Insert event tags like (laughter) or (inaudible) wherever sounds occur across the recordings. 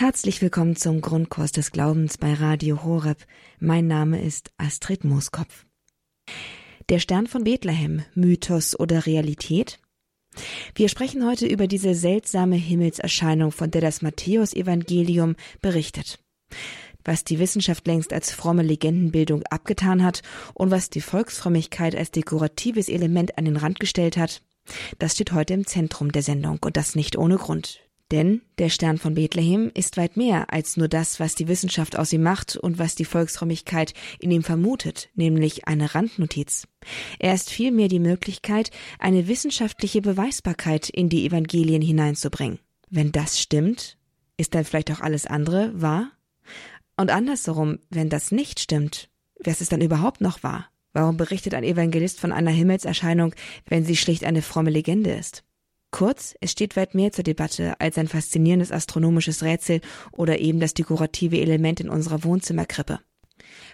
Herzlich willkommen zum Grundkurs des Glaubens bei Radio Horeb. Mein Name ist Astrid Mooskopf. Der Stern von Bethlehem, Mythos oder Realität? Wir sprechen heute über diese seltsame Himmelserscheinung, von der das Matthäusevangelium berichtet. Was die Wissenschaft längst als fromme Legendenbildung abgetan hat und was die Volksfrömmigkeit als dekoratives Element an den Rand gestellt hat, das steht heute im Zentrum der Sendung und das nicht ohne Grund. Denn der Stern von Bethlehem ist weit mehr als nur das, was die Wissenschaft aus ihm macht und was die Volksfrömmigkeit in ihm vermutet, nämlich eine Randnotiz. Er ist vielmehr die Möglichkeit, eine wissenschaftliche Beweisbarkeit in die Evangelien hineinzubringen. Wenn das stimmt, ist dann vielleicht auch alles andere wahr? Und andersherum, wenn das nicht stimmt, was ist dann überhaupt noch wahr? Warum berichtet ein Evangelist von einer Himmelserscheinung, wenn sie schlicht eine fromme Legende ist? Kurz, es steht weit mehr zur Debatte als ein faszinierendes astronomisches Rätsel oder eben das dekorative Element in unserer Wohnzimmerkrippe.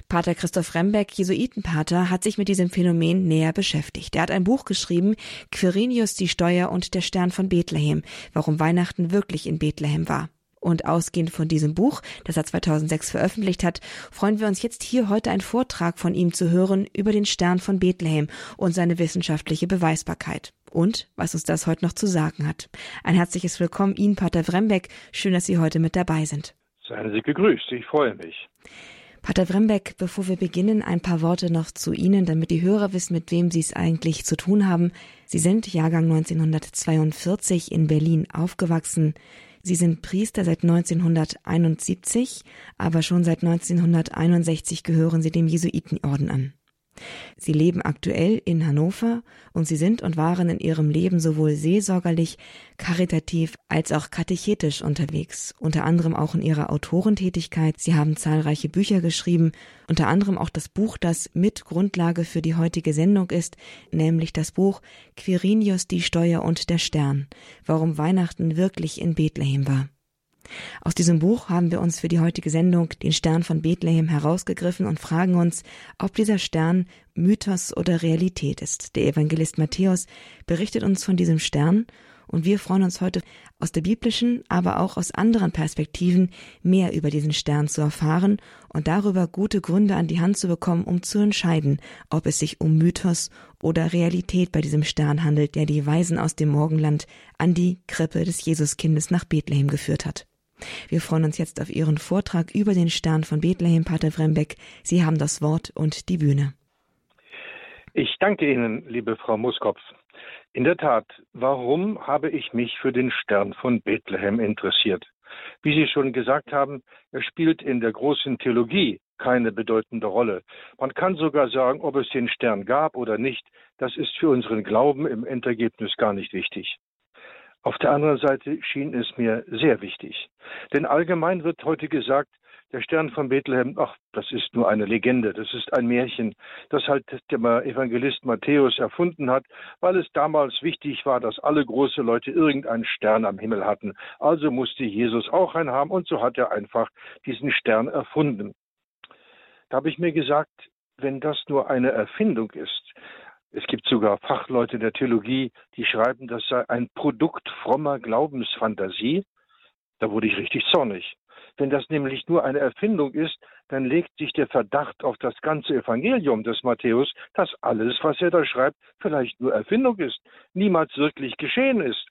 Pater Christoph Rembeck, Jesuitenpater, hat sich mit diesem Phänomen näher beschäftigt. Er hat ein Buch geschrieben, Quirinius die Steuer und der Stern von Bethlehem, warum Weihnachten wirklich in Bethlehem war. Und ausgehend von diesem Buch, das er 2006 veröffentlicht hat, freuen wir uns jetzt hier heute einen Vortrag von ihm zu hören über den Stern von Bethlehem und seine wissenschaftliche Beweisbarkeit. Und was uns das heute noch zu sagen hat. Ein herzliches Willkommen Ihnen, Pater Wrembeck. Schön, dass Sie heute mit dabei sind. Seien Sie gegrüßt, ich freue mich. Pater Wrembeck, bevor wir beginnen, ein paar Worte noch zu Ihnen, damit die Hörer wissen, mit wem Sie es eigentlich zu tun haben. Sie sind Jahrgang 1942 in Berlin aufgewachsen. Sie sind Priester seit 1971, aber schon seit 1961 gehören Sie dem Jesuitenorden an. Sie leben aktuell in Hannover und sie sind und waren in ihrem Leben sowohl seelsorgerlich, karitativ als auch katechetisch unterwegs, unter anderem auch in ihrer Autorentätigkeit. Sie haben zahlreiche Bücher geschrieben, unter anderem auch das Buch, das mit Grundlage für die heutige Sendung ist, nämlich das Buch Quirinius die Steuer und der Stern, warum Weihnachten wirklich in Bethlehem war. Aus diesem Buch haben wir uns für die heutige Sendung den Stern von Bethlehem herausgegriffen und fragen uns, ob dieser Stern Mythos oder Realität ist. Der Evangelist Matthäus berichtet uns von diesem Stern und wir freuen uns heute aus der biblischen, aber auch aus anderen Perspektiven mehr über diesen Stern zu erfahren und darüber gute Gründe an die Hand zu bekommen, um zu entscheiden, ob es sich um Mythos oder Realität bei diesem Stern handelt, der die Weisen aus dem Morgenland an die Krippe des Jesuskindes nach Bethlehem geführt hat. Wir freuen uns jetzt auf Ihren Vortrag über den Stern von Bethlehem, Pater Wrembeck. Sie haben das Wort und die Bühne. Ich danke Ihnen, liebe Frau Muskopf. In der Tat, warum habe ich mich für den Stern von Bethlehem interessiert? Wie Sie schon gesagt haben, er spielt in der großen Theologie keine bedeutende Rolle. Man kann sogar sagen, ob es den Stern gab oder nicht, das ist für unseren Glauben im Endergebnis gar nicht wichtig. Auf der anderen Seite schien es mir sehr wichtig. Denn allgemein wird heute gesagt, der Stern von Bethlehem, ach, das ist nur eine Legende, das ist ein Märchen, das halt der Evangelist Matthäus erfunden hat, weil es damals wichtig war, dass alle große Leute irgendeinen Stern am Himmel hatten. Also musste Jesus auch einen haben und so hat er einfach diesen Stern erfunden. Da habe ich mir gesagt, wenn das nur eine Erfindung ist, es gibt sogar Fachleute der Theologie, die schreiben, das sei ein Produkt frommer Glaubensfantasie. Da wurde ich richtig zornig. Wenn das nämlich nur eine Erfindung ist, dann legt sich der Verdacht auf das ganze Evangelium des Matthäus, dass alles, was er da schreibt, vielleicht nur Erfindung ist, niemals wirklich geschehen ist,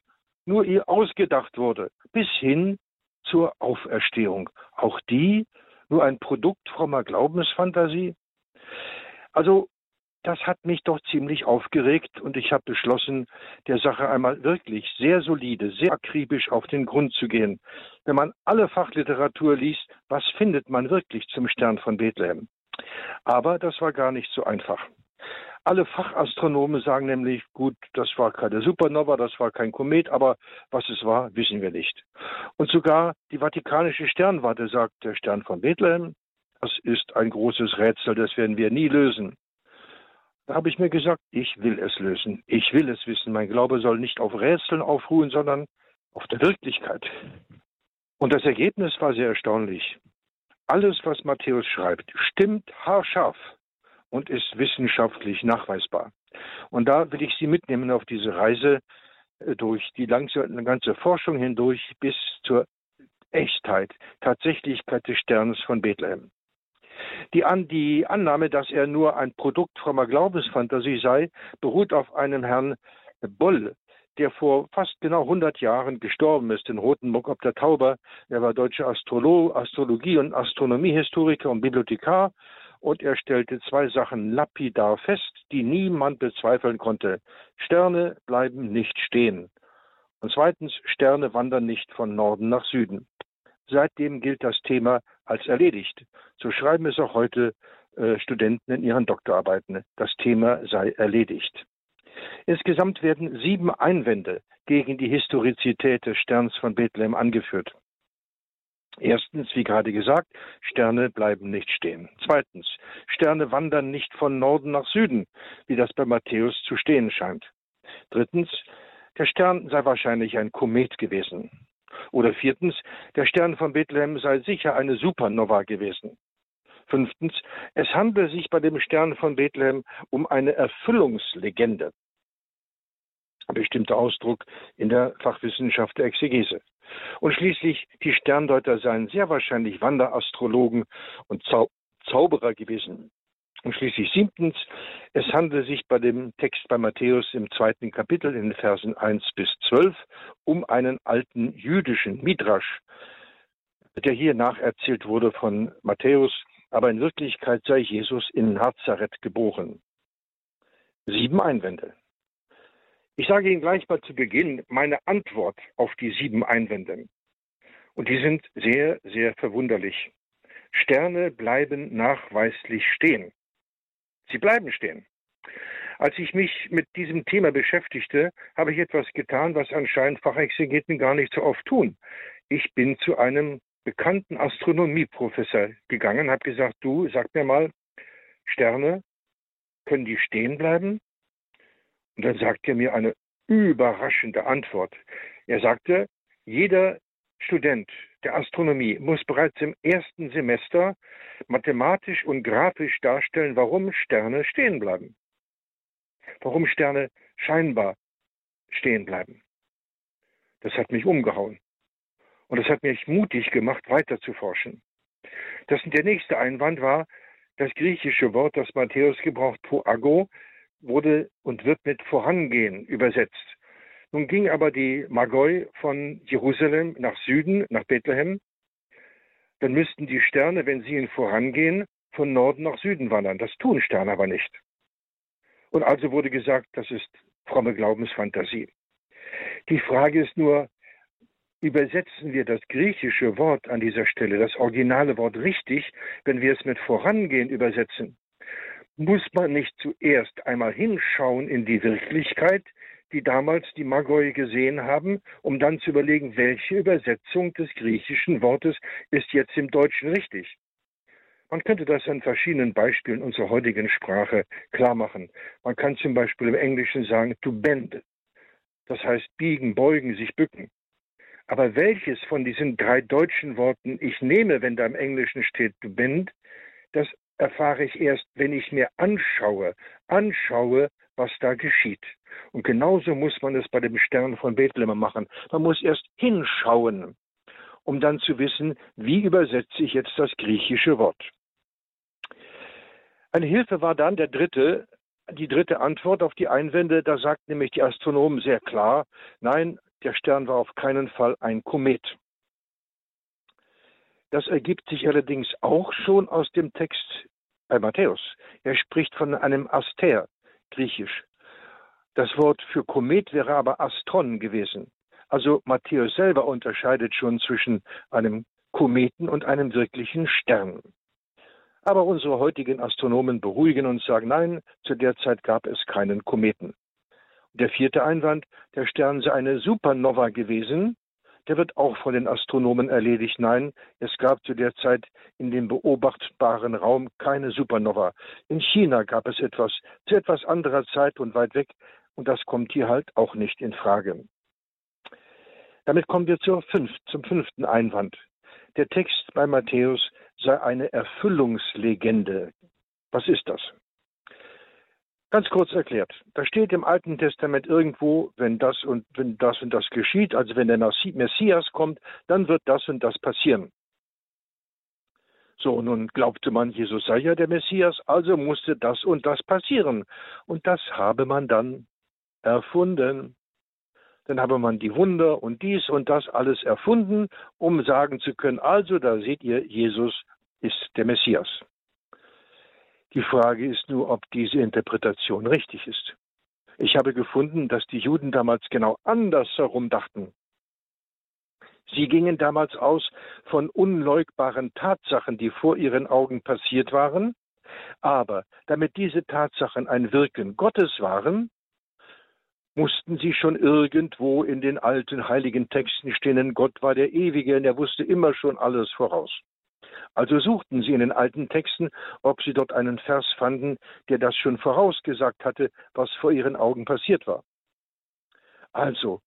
nur ihr ausgedacht wurde, bis hin zur Auferstehung. Auch die nur ein Produkt frommer Glaubensfantasie? Also das hat mich doch ziemlich aufgeregt und ich habe beschlossen, der Sache einmal wirklich sehr solide, sehr akribisch auf den Grund zu gehen. Wenn man alle Fachliteratur liest, was findet man wirklich zum Stern von Bethlehem? Aber das war gar nicht so einfach. Alle Fachastronomen sagen nämlich, gut, das war keine Supernova, das war kein Komet, aber was es war, wissen wir nicht. Und sogar die Vatikanische Sternwarte sagt, der Stern von Bethlehem, das ist ein großes Rätsel, das werden wir nie lösen. Da habe ich mir gesagt, ich will es lösen. Ich will es wissen. Mein Glaube soll nicht auf Rätseln aufruhen, sondern auf der Wirklichkeit. Und das Ergebnis war sehr erstaunlich. Alles, was Matthäus schreibt, stimmt haarscharf und ist wissenschaftlich nachweisbar. Und da will ich Sie mitnehmen auf diese Reise äh, durch die ganze Forschung hindurch bis zur Echtheit, Tatsächlichkeit des Sterns von Bethlehem. Die, An die Annahme, dass er nur ein Produkt frommer Glaubensfantasie sei, beruht auf einem Herrn Boll, der vor fast genau 100 Jahren gestorben ist, in Rotenburg ob der Tauber. Er war deutscher Astrolo Astrologie- und Astronomiehistoriker und Bibliothekar und er stellte zwei Sachen lapidar fest, die niemand bezweifeln konnte. Sterne bleiben nicht stehen. Und zweitens, Sterne wandern nicht von Norden nach Süden. Seitdem gilt das Thema als erledigt. So schreiben es auch heute äh, Studenten in ihren Doktorarbeiten. Das Thema sei erledigt. Insgesamt werden sieben Einwände gegen die Historizität des Sterns von Bethlehem angeführt. Erstens, wie gerade gesagt, Sterne bleiben nicht stehen. Zweitens, Sterne wandern nicht von Norden nach Süden, wie das bei Matthäus zu stehen scheint. Drittens, der Stern sei wahrscheinlich ein Komet gewesen. Oder viertens, der Stern von Bethlehem sei sicher eine Supernova gewesen. Fünftens, es handle sich bei dem Stern von Bethlehem um eine Erfüllungslegende. Ein bestimmter Ausdruck in der Fachwissenschaft der Exegese. Und schließlich, die Sterndeuter seien sehr wahrscheinlich Wanderastrologen und Zau Zauberer gewesen. Und schließlich siebtens, es handelt sich bei dem Text bei Matthäus im zweiten Kapitel in den Versen 1 bis 12 um einen alten jüdischen Midrasch, der hier nacherzählt wurde von Matthäus, aber in Wirklichkeit sei Jesus in Nazareth geboren. Sieben Einwände. Ich sage Ihnen gleich mal zu Beginn meine Antwort auf die sieben Einwände. Und die sind sehr, sehr verwunderlich. Sterne bleiben nachweislich stehen. Sie bleiben stehen. Als ich mich mit diesem Thema beschäftigte, habe ich etwas getan, was anscheinend Fachexegeten gar nicht so oft tun. Ich bin zu einem bekannten Astronomieprofessor gegangen, habe gesagt, du, sag mir mal, Sterne, können die stehen bleiben? Und dann sagt er mir eine überraschende Antwort. Er sagte, jeder Student der Astronomie muss bereits im ersten Semester mathematisch und grafisch darstellen, warum Sterne stehen bleiben. Warum Sterne scheinbar stehen bleiben. Das hat mich umgehauen. Und das hat mich mutig gemacht, weiter zu forschen. Das, der nächste Einwand war das griechische Wort, das Matthäus gebraucht, poago, wurde und wird mit vorangehen übersetzt. Nun ging aber die Magoi von Jerusalem nach Süden, nach Bethlehem. Dann müssten die Sterne, wenn sie ihnen vorangehen, von Norden nach Süden wandern. Das tun Sterne aber nicht. Und also wurde gesagt, das ist fromme Glaubensfantasie. Die Frage ist nur, übersetzen wir das griechische Wort an dieser Stelle, das originale Wort richtig, wenn wir es mit vorangehen übersetzen? muss man nicht zuerst einmal hinschauen in die Wirklichkeit, die damals die Magoi gesehen haben, um dann zu überlegen, welche Übersetzung des griechischen Wortes ist jetzt im Deutschen richtig. Man könnte das an verschiedenen Beispielen unserer heutigen Sprache klar machen. Man kann zum Beispiel im Englischen sagen to bend. Das heißt biegen, beugen, sich bücken. Aber welches von diesen drei deutschen Worten ich nehme, wenn da im Englischen steht to bend, das erfahre ich erst, wenn ich mir anschaue, anschaue, was da geschieht. Und genauso muss man es bei dem Stern von Bethlehem machen. Man muss erst hinschauen, um dann zu wissen, wie übersetze ich jetzt das griechische Wort. Eine Hilfe war dann der dritte, die dritte Antwort auf die Einwände. Da sagt nämlich die Astronomen sehr klar, nein, der Stern war auf keinen Fall ein Komet. Das ergibt sich allerdings auch schon aus dem Text bei Matthäus. Er spricht von einem Aster, griechisch. Das Wort für Komet wäre aber Astron gewesen. Also Matthäus selber unterscheidet schon zwischen einem Kometen und einem wirklichen Stern. Aber unsere heutigen Astronomen beruhigen uns, sagen, nein, zu der Zeit gab es keinen Kometen. Der vierte Einwand, der Stern sei eine Supernova gewesen, der wird auch von den Astronomen erledigt. Nein, es gab zu der Zeit in dem beobachtbaren Raum keine Supernova. In China gab es etwas zu etwas anderer Zeit und weit weg, und das kommt hier halt auch nicht in Frage. Damit kommen wir zur fünf, zum fünften Einwand. Der Text bei Matthäus sei eine Erfüllungslegende. Was ist das? Ganz kurz erklärt, da steht im Alten Testament irgendwo, wenn das und wenn das und das geschieht, also wenn der Messias kommt, dann wird das und das passieren. So, nun glaubte man, Jesus sei ja der Messias, also musste das und das passieren. Und das habe man dann erfunden. Dann habe man die Wunder und dies und das alles erfunden, um sagen zu können, also da seht ihr, Jesus ist der Messias. Die Frage ist nur, ob diese Interpretation richtig ist. Ich habe gefunden, dass die Juden damals genau andersherum dachten. Sie gingen damals aus von unleugbaren Tatsachen, die vor ihren Augen passiert waren, aber damit diese Tatsachen ein Wirken Gottes waren, mussten sie schon irgendwo in den alten heiligen Texten stehen, Gott war der Ewige und er wusste immer schon alles voraus. Also suchten sie in den alten Texten, ob sie dort einen Vers fanden, der das schon vorausgesagt hatte, was vor ihren Augen passiert war. Also,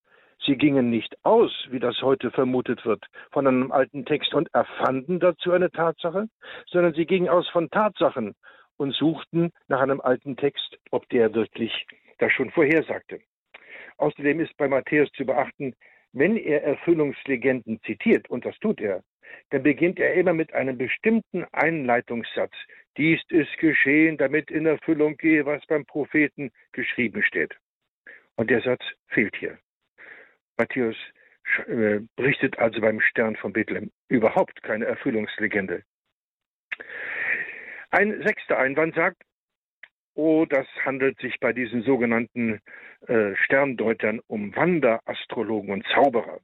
sie gingen nicht aus, wie das heute vermutet wird, von einem alten Text und erfanden dazu eine Tatsache, sondern sie gingen aus von Tatsachen und suchten nach einem alten Text, ob der wirklich das schon vorhersagte. Außerdem ist bei Matthäus zu beachten, wenn er Erfüllungslegenden zitiert, und das tut er, dann beginnt er immer mit einem bestimmten Einleitungssatz. Dies ist geschehen, damit in Erfüllung gehe, was beim Propheten geschrieben steht. Und der Satz fehlt hier. Matthäus äh, berichtet also beim Stern von Bethlehem überhaupt keine Erfüllungslegende. Ein sechster Einwand sagt, oh, das handelt sich bei diesen sogenannten äh, Sterndeutern um Wanderastrologen und Zauberer.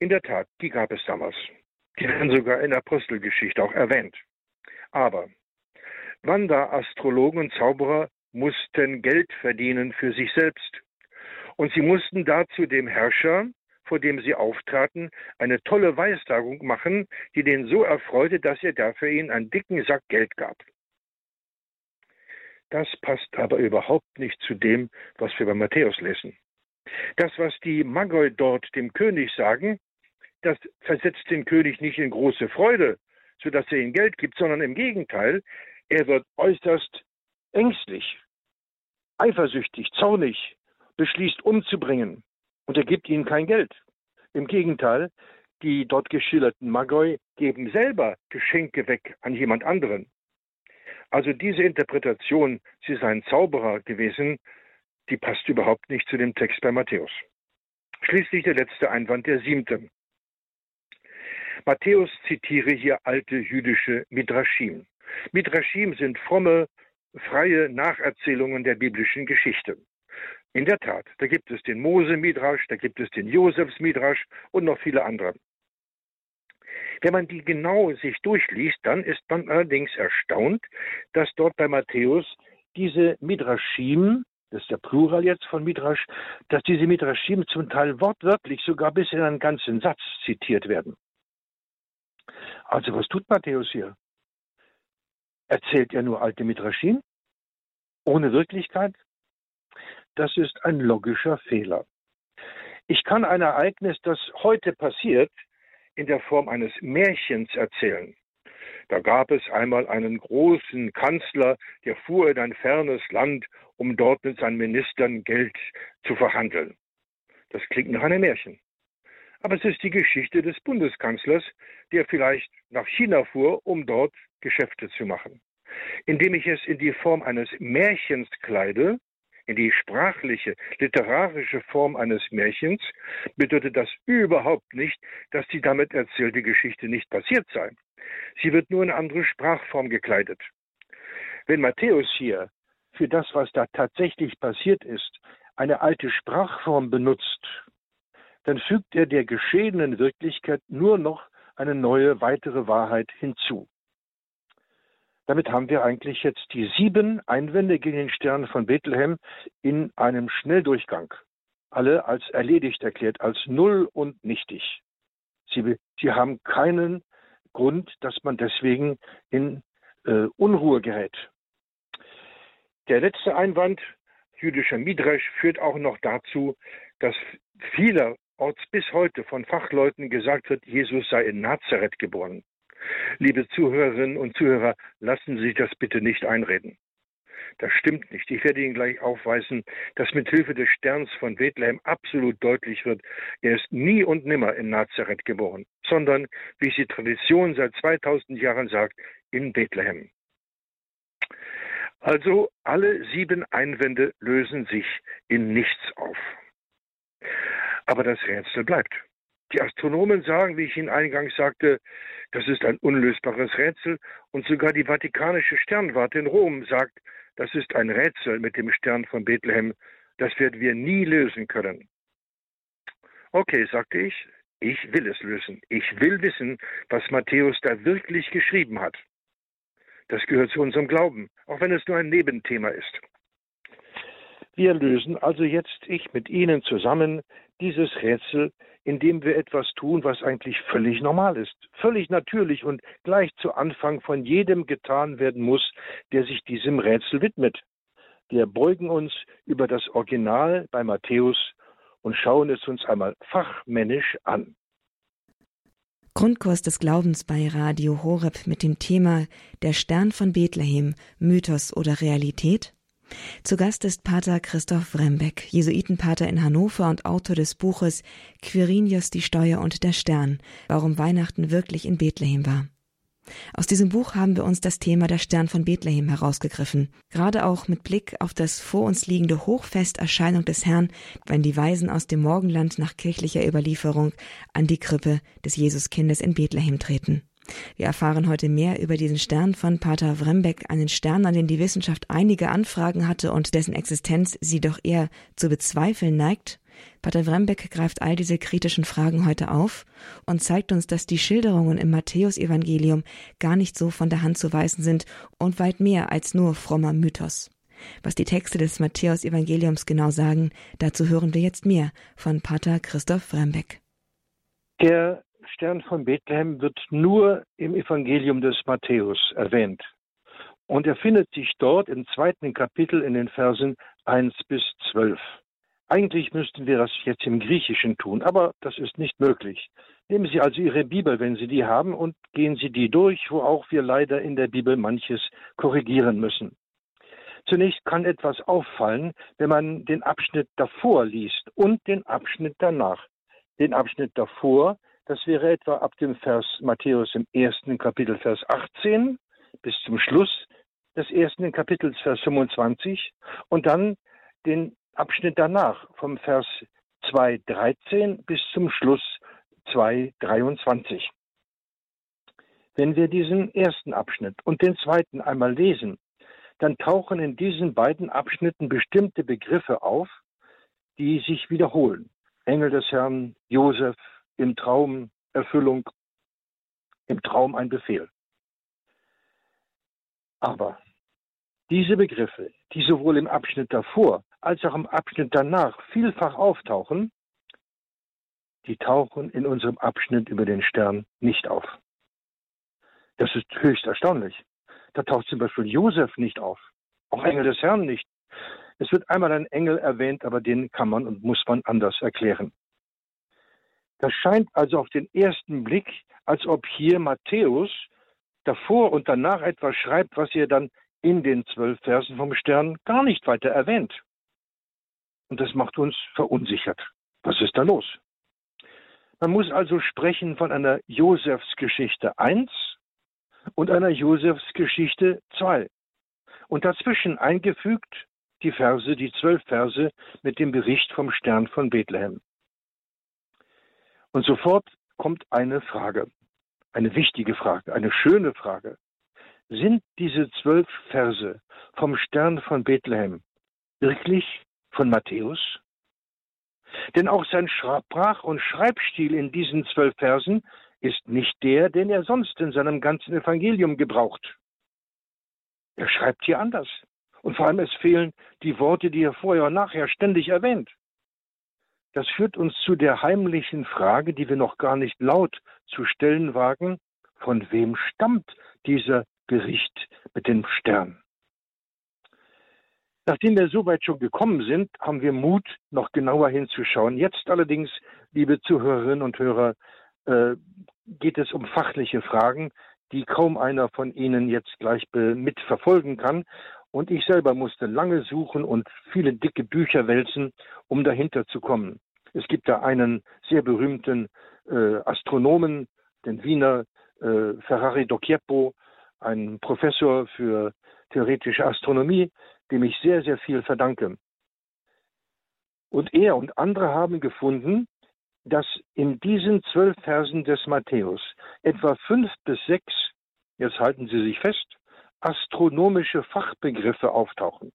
In der Tat, die gab es damals. Die werden sogar in Apostelgeschichte auch erwähnt. Aber Wanderastrologen und Zauberer mussten Geld verdienen für sich selbst. Und sie mussten dazu dem Herrscher, vor dem sie auftraten, eine tolle Weissagung machen, die den so erfreute, dass er dafür ihnen einen dicken Sack Geld gab. Das passt aber überhaupt nicht zu dem, was wir bei Matthäus lesen. Das, was die Magoi dort dem König sagen, das versetzt den König nicht in große Freude, sodass er ihm Geld gibt, sondern im Gegenteil, er wird äußerst ängstlich, eifersüchtig, zornig, beschließt umzubringen und er gibt ihnen kein Geld. Im Gegenteil, die dort geschilderten Magoi geben selber Geschenke weg an jemand anderen. Also diese Interpretation, sie seien Zauberer gewesen, die passt überhaupt nicht zu dem Text bei Matthäus. Schließlich der letzte Einwand, der siebte. Matthäus zitiere hier alte jüdische Midrashim. Midrashim sind fromme, freie Nacherzählungen der biblischen Geschichte. In der Tat, da gibt es den Mose-Midrash, da gibt es den Josefs-Midrash und noch viele andere. Wenn man die genau sich durchliest, dann ist man allerdings erstaunt, dass dort bei Matthäus diese Midrashim, das ist der Plural jetzt von Midrash, dass diese Midrashim zum Teil wortwörtlich sogar bis in einen ganzen Satz zitiert werden. Also was tut Matthäus hier? Erzählt er nur alte Midrashim? Ohne Wirklichkeit? Das ist ein logischer Fehler. Ich kann ein Ereignis, das heute passiert, in der Form eines Märchens erzählen. Da gab es einmal einen großen Kanzler, der fuhr in ein fernes Land, um dort mit seinen Ministern Geld zu verhandeln. Das klingt nach einem Märchen. Aber es ist die Geschichte des Bundeskanzlers, der vielleicht nach China fuhr, um dort Geschäfte zu machen. Indem ich es in die Form eines Märchens kleide, in die sprachliche, literarische Form eines Märchens, bedeutet das überhaupt nicht, dass die damit erzählte Geschichte nicht passiert sei. Sie wird nur in andere Sprachform gekleidet. Wenn Matthäus hier für das, was da tatsächlich passiert ist, eine alte Sprachform benutzt, dann fügt er der geschehenen Wirklichkeit nur noch eine neue weitere Wahrheit hinzu. Damit haben wir eigentlich jetzt die sieben Einwände gegen den Stern von Bethlehem in einem Schnelldurchgang. Alle als erledigt erklärt, als null und nichtig. Sie, sie haben keinen Grund, dass man deswegen in äh, Unruhe gerät. Der letzte Einwand, jüdischer Midrash, führt auch noch dazu, dass vielerorts bis heute von Fachleuten gesagt wird, Jesus sei in Nazareth geboren. Liebe Zuhörerinnen und Zuhörer, lassen Sie sich das bitte nicht einreden. Das stimmt nicht. Ich werde Ihnen gleich aufweisen, dass mit Hilfe des Sterns von Bethlehem absolut deutlich wird, er ist nie und nimmer in Nazareth geboren, sondern, wie es die Tradition seit 2000 Jahren sagt, in Bethlehem. Also alle sieben Einwände lösen sich in nichts auf. Aber das Rätsel bleibt. Die Astronomen sagen, wie ich Ihnen eingangs sagte, das ist ein unlösbares Rätsel und sogar die Vatikanische Sternwarte in Rom sagt, das ist ein Rätsel mit dem Stern von Bethlehem, das werden wir nie lösen können. Okay, sagte ich, ich will es lösen. Ich will wissen, was Matthäus da wirklich geschrieben hat. Das gehört zu unserem Glauben, auch wenn es nur ein Nebenthema ist. Wir lösen also jetzt, ich mit Ihnen zusammen, dieses Rätsel, indem wir etwas tun, was eigentlich völlig normal ist, völlig natürlich und gleich zu Anfang von jedem getan werden muss, der sich diesem Rätsel widmet. Wir beugen uns über das Original bei Matthäus und schauen es uns einmal fachmännisch an. Grundkurs des Glaubens bei Radio Horeb mit dem Thema Der Stern von Bethlehem, Mythos oder Realität? Zu Gast ist Pater Christoph Rembeck, Jesuitenpater in Hannover und Autor des Buches Quirinius die Steuer und der Stern, warum Weihnachten wirklich in Bethlehem war. Aus diesem Buch haben wir uns das Thema der Stern von Bethlehem herausgegriffen, gerade auch mit Blick auf das vor uns liegende Hochfesterscheinung des Herrn, wenn die Weisen aus dem Morgenland nach kirchlicher Überlieferung an die Krippe des Jesuskindes in Bethlehem treten. Wir erfahren heute mehr über diesen Stern von Pater Wrembeck, einen Stern, an den die Wissenschaft einige Anfragen hatte und dessen Existenz sie doch eher zu bezweifeln neigt. Pater Wrembeck greift all diese kritischen Fragen heute auf und zeigt uns, dass die Schilderungen im Matthäusevangelium gar nicht so von der Hand zu weisen sind und weit mehr als nur frommer Mythos. Was die Texte des Matthäusevangeliums genau sagen, dazu hören wir jetzt mehr von Pater Christoph Wrembeck. Der Stern von Bethlehem wird nur im Evangelium des Matthäus erwähnt. Und er findet sich dort im zweiten Kapitel in den Versen 1 bis 12. Eigentlich müssten wir das jetzt im Griechischen tun, aber das ist nicht möglich. Nehmen Sie also Ihre Bibel, wenn Sie die haben, und gehen Sie die durch, wo auch wir leider in der Bibel manches korrigieren müssen. Zunächst kann etwas auffallen, wenn man den Abschnitt davor liest und den Abschnitt danach. Den Abschnitt davor das wäre etwa ab dem Vers Matthäus im ersten Kapitel, Vers 18 bis zum Schluss des ersten Kapitels, Vers 25 und dann den Abschnitt danach vom Vers 2.13 bis zum Schluss 2.23. Wenn wir diesen ersten Abschnitt und den zweiten einmal lesen, dann tauchen in diesen beiden Abschnitten bestimmte Begriffe auf, die sich wiederholen. Engel des Herrn, Josef, im Traum Erfüllung, im Traum ein Befehl. Aber diese Begriffe, die sowohl im Abschnitt davor als auch im Abschnitt danach vielfach auftauchen, die tauchen in unserem Abschnitt über den Stern nicht auf. Das ist höchst erstaunlich. Da taucht zum Beispiel Josef nicht auf, auch Engel des Herrn nicht. Es wird einmal ein Engel erwähnt, aber den kann man und muss man anders erklären. Das scheint also auf den ersten Blick, als ob hier Matthäus davor und danach etwas schreibt, was er dann in den zwölf Versen vom Stern gar nicht weiter erwähnt. Und das macht uns verunsichert. Was ist da los? Man muss also sprechen von einer Josefsgeschichte 1 und einer Josefsgeschichte 2. Und dazwischen eingefügt die Verse, die zwölf Verse mit dem Bericht vom Stern von Bethlehem. Und sofort kommt eine Frage, eine wichtige Frage, eine schöne Frage. Sind diese zwölf Verse vom Stern von Bethlehem wirklich von Matthäus? Denn auch sein Sprach- und Schreibstil in diesen zwölf Versen ist nicht der, den er sonst in seinem ganzen Evangelium gebraucht. Er schreibt hier anders. Und vor allem es fehlen die Worte, die er vorher und nachher ständig erwähnt. Das führt uns zu der heimlichen Frage, die wir noch gar nicht laut zu stellen wagen, von wem stammt dieser Bericht mit dem Stern? Nachdem wir so weit schon gekommen sind, haben wir Mut, noch genauer hinzuschauen. Jetzt allerdings, liebe Zuhörerinnen und Hörer, äh, geht es um fachliche Fragen, die kaum einer von Ihnen jetzt gleich mitverfolgen kann. Und ich selber musste lange suchen und viele dicke Bücher wälzen, um dahinter zu kommen. Es gibt da einen sehr berühmten äh, Astronomen, den Wiener äh, Ferrari Docchieppo, ein Professor für theoretische Astronomie, dem ich sehr, sehr viel verdanke. Und er und andere haben gefunden, dass in diesen zwölf Versen des Matthäus etwa fünf bis sechs, jetzt halten Sie sich fest, astronomische Fachbegriffe auftauchen.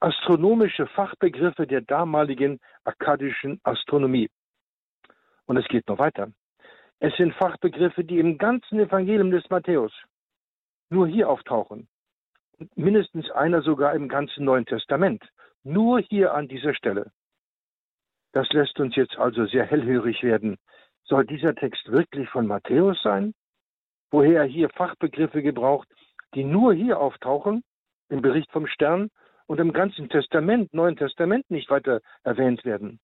Astronomische Fachbegriffe der damaligen akkadischen Astronomie. Und es geht noch weiter. Es sind Fachbegriffe, die im ganzen Evangelium des Matthäus nur hier auftauchen. Mindestens einer sogar im ganzen Neuen Testament. Nur hier an dieser Stelle. Das lässt uns jetzt also sehr hellhörig werden. Soll dieser Text wirklich von Matthäus sein? Woher er hier Fachbegriffe gebraucht, die nur hier auftauchen, im Bericht vom Stern und im ganzen Testament, Neuen Testament nicht weiter erwähnt werden.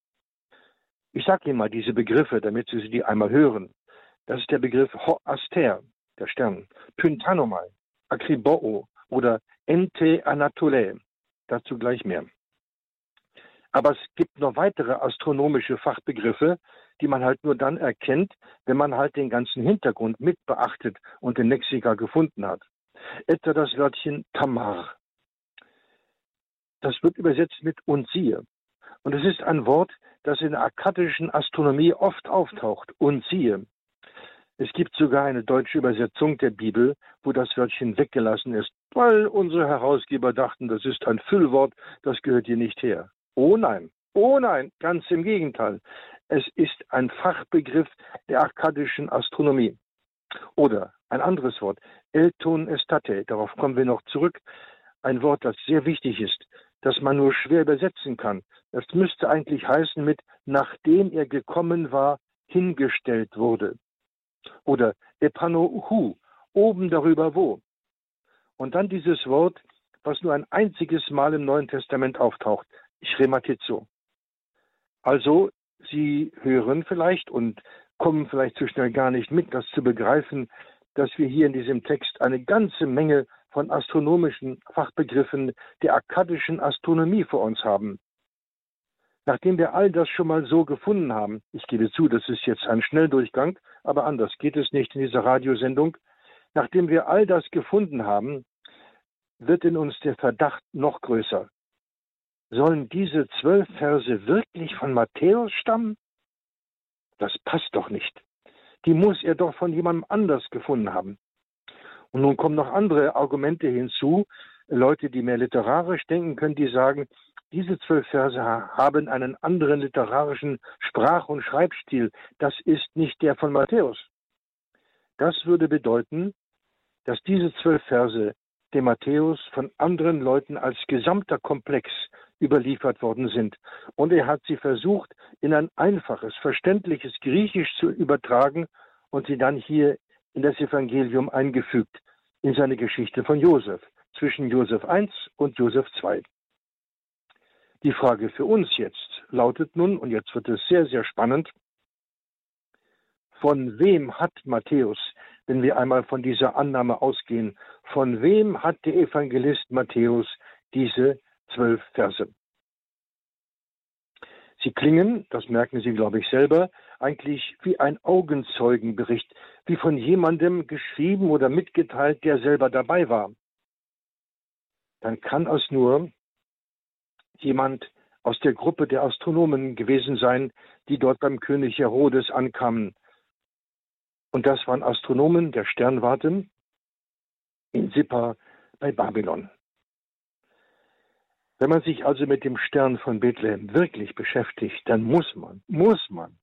Ich sage Ihnen mal diese Begriffe, damit Sie sie einmal hören. Das ist der Begriff Ho Aster, der Stern, Pyntanomai, Akriboo oder Ente Anatole. Dazu gleich mehr. Aber es gibt noch weitere astronomische Fachbegriffe, die man halt nur dann erkennt, wenn man halt den ganzen Hintergrund mit beachtet und den Lexika gefunden hat etwa das Wörtchen Tamar. Das wird übersetzt mit und siehe. Und es ist ein Wort, das in der akkadischen Astronomie oft auftaucht, und siehe. Es gibt sogar eine deutsche Übersetzung der Bibel, wo das Wörtchen weggelassen ist, weil unsere Herausgeber dachten, das ist ein Füllwort, das gehört hier nicht her. Oh nein, oh nein, ganz im Gegenteil. Es ist ein Fachbegriff der akkadischen Astronomie. Oder ein anderes Wort, Elton estate, darauf kommen wir noch zurück. Ein Wort, das sehr wichtig ist, das man nur schwer übersetzen kann. Das müsste eigentlich heißen mit, nachdem er gekommen war, hingestellt wurde. Oder epanohu, oben darüber wo. Und dann dieses Wort, was nur ein einziges Mal im Neuen Testament auftaucht, Schrematizo. Also, Sie hören vielleicht und kommen vielleicht zu schnell gar nicht mit, das zu begreifen, dass wir hier in diesem Text eine ganze Menge von astronomischen Fachbegriffen der akkadischen Astronomie vor uns haben. Nachdem wir all das schon mal so gefunden haben, ich gebe zu, das ist jetzt ein Schnelldurchgang, aber anders geht es nicht in dieser Radiosendung, nachdem wir all das gefunden haben, wird in uns der Verdacht noch größer. Sollen diese zwölf Verse wirklich von Matthäus stammen? Das passt doch nicht. Die muss er doch von jemandem anders gefunden haben. Und nun kommen noch andere Argumente hinzu. Leute, die mehr literarisch denken können, die sagen, diese zwölf Verse haben einen anderen literarischen Sprach- und Schreibstil. Das ist nicht der von Matthäus. Das würde bedeuten, dass diese zwölf Verse dem Matthäus von anderen Leuten als gesamter Komplex überliefert worden sind. Und er hat sie versucht, in ein einfaches, verständliches Griechisch zu übertragen und sie dann hier in das Evangelium eingefügt, in seine Geschichte von Josef, zwischen Josef I und Josef II. Die Frage für uns jetzt lautet nun, und jetzt wird es sehr, sehr spannend, von wem hat Matthäus, wenn wir einmal von dieser Annahme ausgehen, von wem hat der Evangelist Matthäus diese zwölf Verse. Sie klingen, das merken Sie, glaube ich, selber, eigentlich wie ein Augenzeugenbericht, wie von jemandem geschrieben oder mitgeteilt, der selber dabei war. Dann kann es nur jemand aus der Gruppe der Astronomen gewesen sein, die dort beim König Herodes ankamen. Und das waren Astronomen der Sternwarte in Sippa bei Babylon. Wenn man sich also mit dem Stern von Bethlehem wirklich beschäftigt, dann muss man, muss man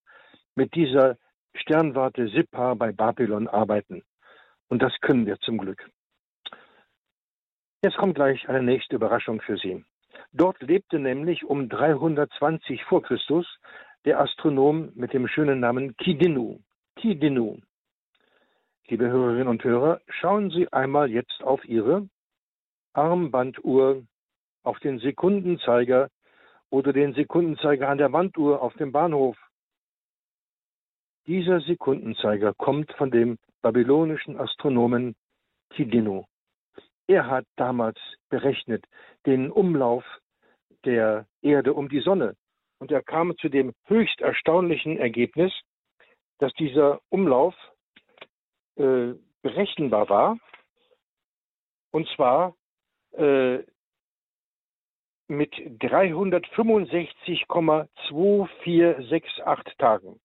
mit dieser Sternwarte Sippa bei Babylon arbeiten. Und das können wir zum Glück. Jetzt kommt gleich eine nächste Überraschung für Sie. Dort lebte nämlich um 320 vor Christus der Astronom mit dem schönen Namen Kidinu. Kidinu. Liebe Hörerinnen und Hörer, schauen Sie einmal jetzt auf Ihre Armbanduhr auf den Sekundenzeiger oder den Sekundenzeiger an der Wanduhr auf dem Bahnhof. Dieser Sekundenzeiger kommt von dem babylonischen Astronomen Kidino. Er hat damals berechnet den Umlauf der Erde um die Sonne. Und er kam zu dem höchst erstaunlichen Ergebnis, dass dieser Umlauf äh, berechenbar war. Und zwar äh, mit 365,2468 Tagen.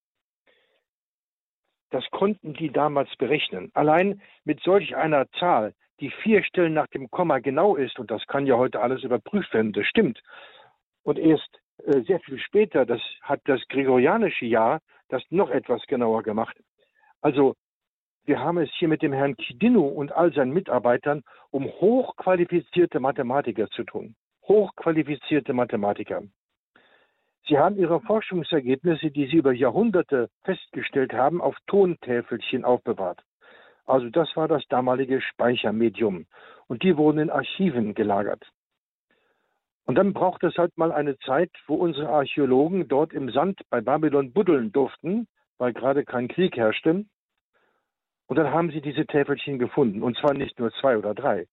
Das konnten die damals berechnen. Allein mit solch einer Zahl, die vier Stellen nach dem Komma genau ist, und das kann ja heute alles überprüft werden, das stimmt. Und erst äh, sehr viel später, das hat das gregorianische Jahr das noch etwas genauer gemacht. Also wir haben es hier mit dem Herrn Kidinu und all seinen Mitarbeitern um hochqualifizierte Mathematiker zu tun. Hochqualifizierte Mathematiker. Sie haben ihre Forschungsergebnisse, die sie über Jahrhunderte festgestellt haben, auf Tontäfelchen aufbewahrt. Also das war das damalige Speichermedium. Und die wurden in Archiven gelagert. Und dann braucht es halt mal eine Zeit, wo unsere Archäologen dort im Sand bei Babylon buddeln durften, weil gerade kein Krieg herrschte. Und dann haben sie diese Täfelchen gefunden. Und zwar nicht nur zwei oder drei.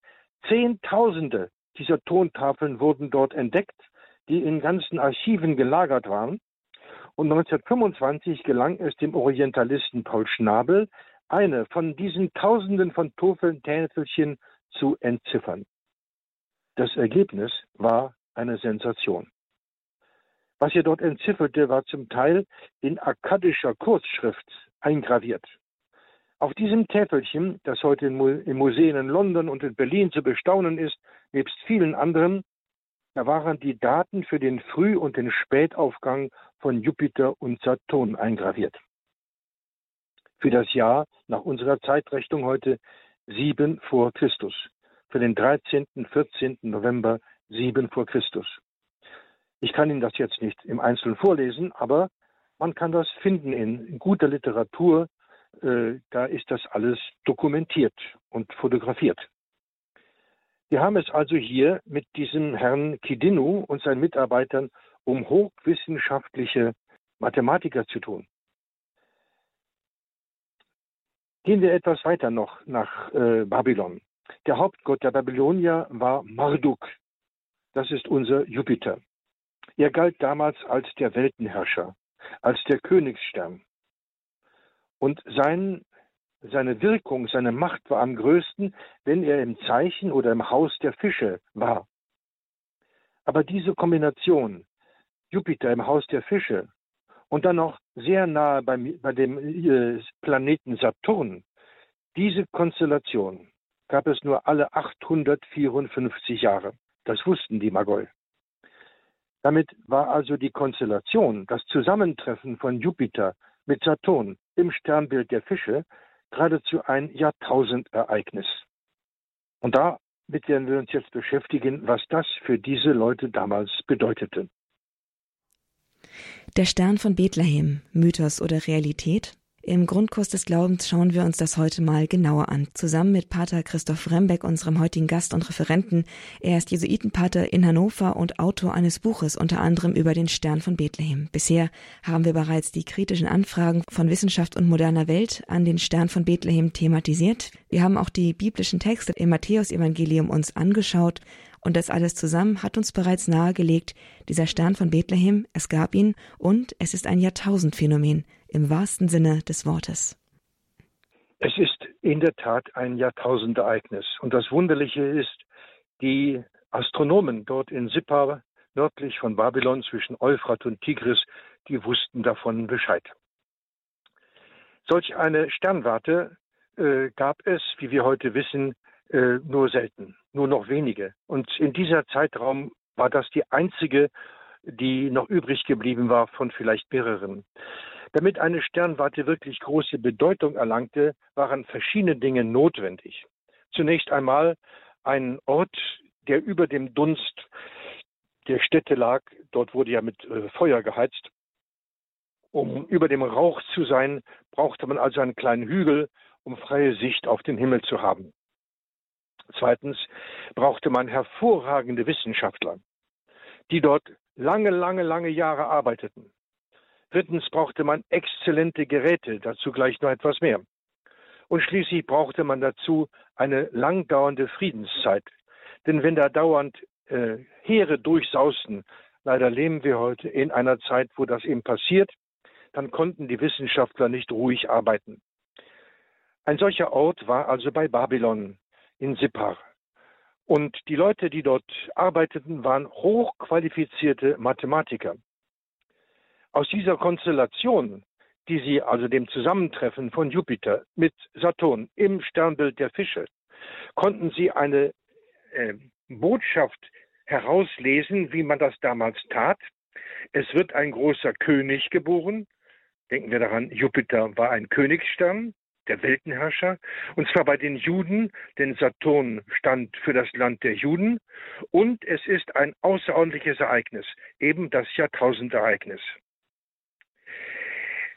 Zehntausende dieser Tontafeln wurden dort entdeckt, die in ganzen Archiven gelagert waren. Und 1925 gelang es dem Orientalisten Paul Schnabel, eine von diesen Tausenden von Täfelchen zu entziffern. Das Ergebnis war eine Sensation. Was er dort entzifferte, war zum Teil in akkadischer Kurzschrift eingraviert. Auf diesem Täfelchen, das heute in Museen in London und in Berlin zu bestaunen ist, nebst vielen anderen, da waren die Daten für den Früh- und den Spätaufgang von Jupiter und Saturn eingraviert. Für das Jahr nach unserer Zeitrechnung heute 7 vor Christus. Für den 13. 14. November 7 vor Christus. Ich kann Ihnen das jetzt nicht im Einzelnen vorlesen, aber man kann das finden in guter Literatur. Äh, da ist das alles dokumentiert und fotografiert. Wir haben es also hier mit diesem Herrn Kidinu und seinen Mitarbeitern um hochwissenschaftliche Mathematiker zu tun. Gehen wir etwas weiter noch nach äh, Babylon. Der Hauptgott der Babylonier war Marduk. Das ist unser Jupiter. Er galt damals als der Weltenherrscher, als der Königsstern. Und sein, seine Wirkung, seine Macht war am größten, wenn er im Zeichen oder im Haus der Fische war. Aber diese Kombination, Jupiter im Haus der Fische und dann noch sehr nahe bei, bei dem äh, Planeten Saturn, diese Konstellation gab es nur alle 854 Jahre. Das wussten die Magoi. Damit war also die Konstellation, das Zusammentreffen von Jupiter mit Saturn im Sternbild der Fische geradezu ein Jahrtausendereignis. Und damit werden wir uns jetzt beschäftigen, was das für diese Leute damals bedeutete. Der Stern von Bethlehem, Mythos oder Realität? Im Grundkurs des Glaubens schauen wir uns das heute mal genauer an. Zusammen mit Pater Christoph Rembeck, unserem heutigen Gast und Referenten. Er ist Jesuitenpater in Hannover und Autor eines Buches, unter anderem über den Stern von Bethlehem. Bisher haben wir bereits die kritischen Anfragen von Wissenschaft und moderner Welt an den Stern von Bethlehem thematisiert. Wir haben auch die biblischen Texte im Matthäusevangelium uns angeschaut und das alles zusammen hat uns bereits nahegelegt, dieser Stern von Bethlehem, es gab ihn und es ist ein Jahrtausendphänomen im wahrsten Sinne des Wortes. Es ist in der Tat ein Jahrtausendereignis. Und das Wunderliche ist, die Astronomen dort in Sippa, nördlich von Babylon zwischen Euphrat und Tigris, die wussten davon Bescheid. Solch eine Sternwarte äh, gab es, wie wir heute wissen, äh, nur selten, nur noch wenige. Und in dieser Zeitraum war das die einzige, die noch übrig geblieben war von vielleicht mehreren. Damit eine Sternwarte wirklich große Bedeutung erlangte, waren verschiedene Dinge notwendig. Zunächst einmal ein Ort, der über dem Dunst der Städte lag. Dort wurde ja mit äh, Feuer geheizt. Um über dem Rauch zu sein, brauchte man also einen kleinen Hügel, um freie Sicht auf den Himmel zu haben. Zweitens brauchte man hervorragende Wissenschaftler, die dort lange, lange, lange Jahre arbeiteten. Drittens brauchte man exzellente Geräte, dazu gleich noch etwas mehr. Und schließlich brauchte man dazu eine langdauernde Friedenszeit. Denn wenn da dauernd äh, Heere durchsausten, leider leben wir heute in einer Zeit, wo das eben passiert, dann konnten die Wissenschaftler nicht ruhig arbeiten. Ein solcher Ort war also bei Babylon in Sippar. Und die Leute, die dort arbeiteten, waren hochqualifizierte Mathematiker. Aus dieser Konstellation, die sie also dem Zusammentreffen von Jupiter mit Saturn im Sternbild der Fische, konnten sie eine äh, Botschaft herauslesen, wie man das damals tat. Es wird ein großer König geboren. Denken wir daran, Jupiter war ein Königsstern der Weltenherrscher, und zwar bei den Juden, denn Saturn stand für das Land der Juden, und es ist ein außerordentliches Ereignis, eben das Jahrtausendereignis.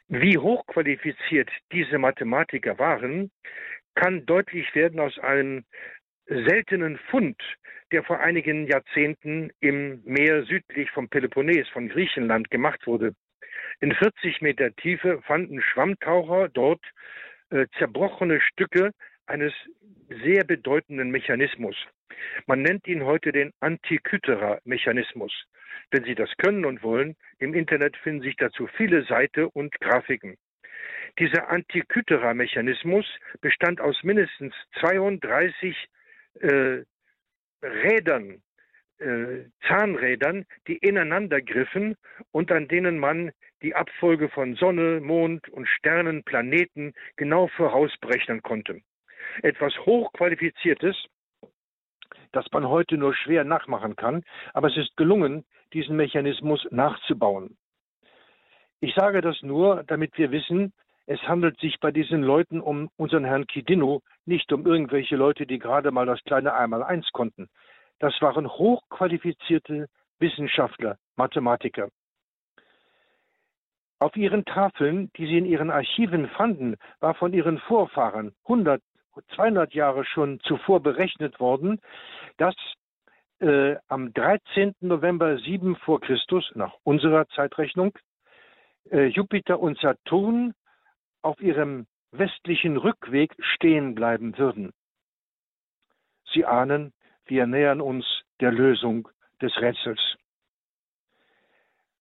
Wie hochqualifiziert diese Mathematiker waren, kann deutlich werden aus einem seltenen Fund, der vor einigen Jahrzehnten im Meer südlich vom Peloponnes von Griechenland gemacht wurde. In 40 Meter Tiefe fanden Schwammtaucher dort äh, zerbrochene Stücke eines sehr bedeutenden Mechanismus. Man nennt ihn heute den Antikythera-Mechanismus. Wenn Sie das können und wollen, im Internet finden sich dazu viele Seiten und Grafiken. Dieser Antikythera-Mechanismus bestand aus mindestens 32 äh, Rädern, äh, Zahnrädern, die ineinander griffen und an denen man die Abfolge von Sonne, Mond und Sternen, Planeten genau vorausberechnen konnte. Etwas Hochqualifiziertes, das man heute nur schwer nachmachen kann, aber es ist gelungen, diesen Mechanismus nachzubauen. Ich sage das nur, damit wir wissen, es handelt sich bei diesen Leuten um unseren Herrn Kidino, nicht um irgendwelche Leute, die gerade mal das kleine Einmaleins konnten. Das waren hochqualifizierte Wissenschaftler, Mathematiker. Auf ihren Tafeln, die sie in ihren Archiven fanden, war von ihren Vorfahren 100, 200 Jahre schon zuvor berechnet worden, dass äh, am 13. November 7 vor Christus, nach unserer Zeitrechnung, äh, Jupiter und Saturn auf ihrem westlichen Rückweg stehen bleiben würden. Sie ahnen, wir nähern uns der Lösung des Rätsels.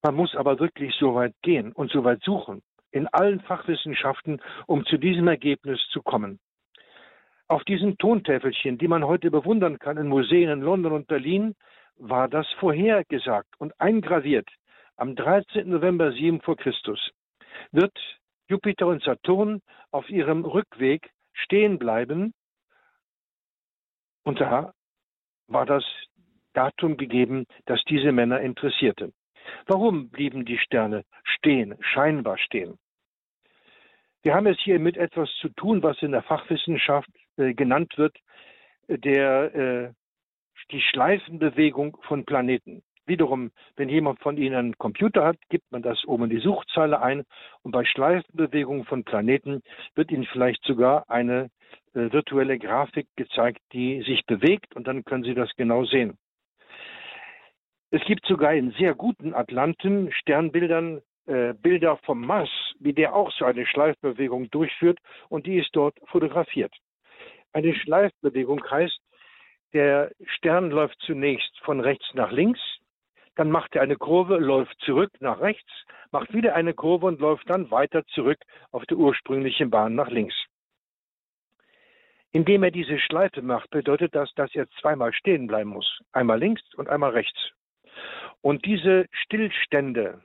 Man muss aber wirklich so weit gehen und so weit suchen, in allen Fachwissenschaften, um zu diesem Ergebnis zu kommen. Auf diesen Tontäfelchen, die man heute bewundern kann in Museen in London und Berlin, war das vorhergesagt und eingraviert. Am 13. November 7 vor Christus wird Jupiter und Saturn auf ihrem Rückweg stehen bleiben. Und da war das Datum gegeben, das diese Männer interessierte. Warum blieben die Sterne stehen, scheinbar stehen? Wir haben es hier mit etwas zu tun, was in der Fachwissenschaft äh, genannt wird, der, äh, die Schleifenbewegung von Planeten. Wiederum, wenn jemand von Ihnen einen Computer hat, gibt man das oben in die Suchzeile ein und bei Schleifenbewegungen von Planeten wird Ihnen vielleicht sogar eine äh, virtuelle Grafik gezeigt, die sich bewegt und dann können Sie das genau sehen. Es gibt sogar in sehr guten Atlanten Sternbildern äh, Bilder vom Mars, wie der auch so eine Schleifbewegung durchführt und die ist dort fotografiert. Eine Schleifbewegung heißt, der Stern läuft zunächst von rechts nach links, dann macht er eine Kurve, läuft zurück nach rechts, macht wieder eine Kurve und läuft dann weiter zurück auf der ursprünglichen Bahn nach links. Indem er diese Schleife macht, bedeutet das, dass er zweimal stehen bleiben muss. Einmal links und einmal rechts. Und diese Stillstände,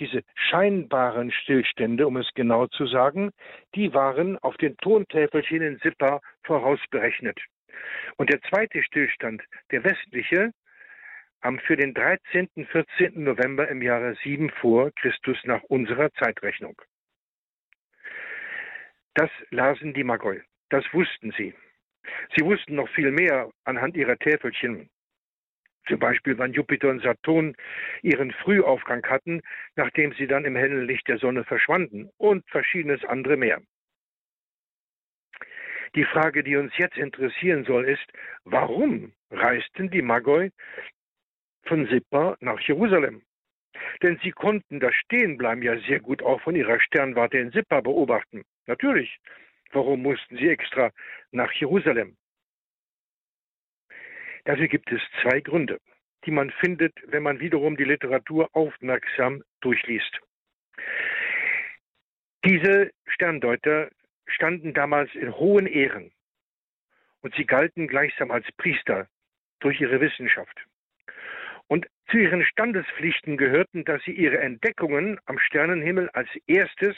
diese scheinbaren Stillstände, um es genau zu sagen, die waren auf den Tontäfelchen in Sippa vorausberechnet. Und der zweite Stillstand, der westliche, am für den 13. 14. November im Jahre 7 vor Christus nach unserer Zeitrechnung. Das lasen die Magoi. Das wussten sie. Sie wussten noch viel mehr anhand ihrer Täfelchen. Zum Beispiel, wann Jupiter und Saturn ihren Frühaufgang hatten, nachdem sie dann im hellen Licht der Sonne verschwanden und verschiedenes andere mehr. Die Frage, die uns jetzt interessieren soll, ist, warum reisten die Magoi von Sippa nach Jerusalem? Denn sie konnten das Stehenbleiben ja sehr gut auch von ihrer Sternwarte in Sippa beobachten. Natürlich, Warum mussten sie extra nach Jerusalem? Dafür gibt es zwei Gründe, die man findet, wenn man wiederum die Literatur aufmerksam durchliest. Diese Sterndeuter standen damals in hohen Ehren und sie galten gleichsam als Priester durch ihre Wissenschaft. Und zu ihren Standespflichten gehörten, dass sie ihre Entdeckungen am Sternenhimmel als erstes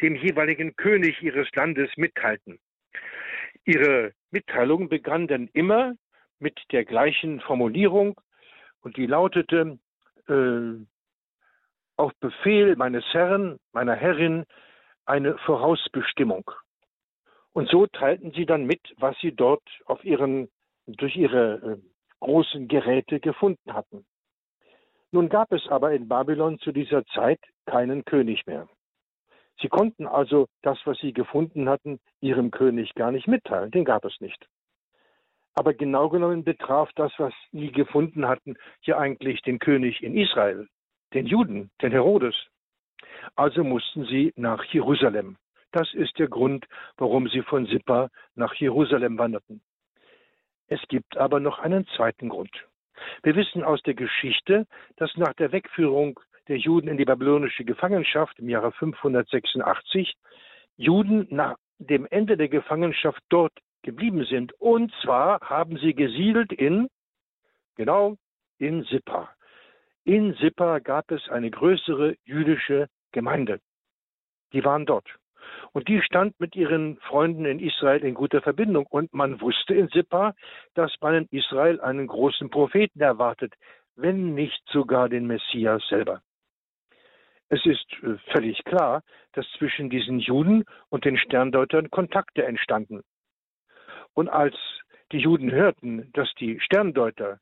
dem jeweiligen König ihres Landes mitteilten. Ihre Mitteilung begann dann immer mit der gleichen Formulierung und die lautete, äh, auf Befehl meines Herrn, meiner Herrin, eine Vorausbestimmung. Und so teilten sie dann mit, was sie dort auf ihren, durch ihre äh, großen Geräte gefunden hatten. Nun gab es aber in Babylon zu dieser Zeit keinen König mehr. Sie konnten also das, was sie gefunden hatten, ihrem König gar nicht mitteilen, den gab es nicht. Aber genau genommen betraf das, was sie gefunden hatten, ja eigentlich den König in Israel, den Juden, den Herodes. Also mussten sie nach Jerusalem. Das ist der Grund, warum sie von Sippa nach Jerusalem wanderten. Es gibt aber noch einen zweiten Grund. Wir wissen aus der Geschichte, dass nach der Wegführung der Juden in die babylonische Gefangenschaft im Jahre 586 Juden nach dem Ende der Gefangenschaft dort geblieben sind. Und zwar haben sie gesiedelt in, genau, in Sippa. In Sippa gab es eine größere jüdische Gemeinde. Die waren dort. Und die stand mit ihren Freunden in Israel in guter Verbindung. Und man wusste in Sippa, dass man in Israel einen großen Propheten erwartet, wenn nicht sogar den Messias selber. Es ist äh, völlig klar, dass zwischen diesen Juden und den Sterndeutern Kontakte entstanden. Und als die Juden hörten, dass die Sterndeuter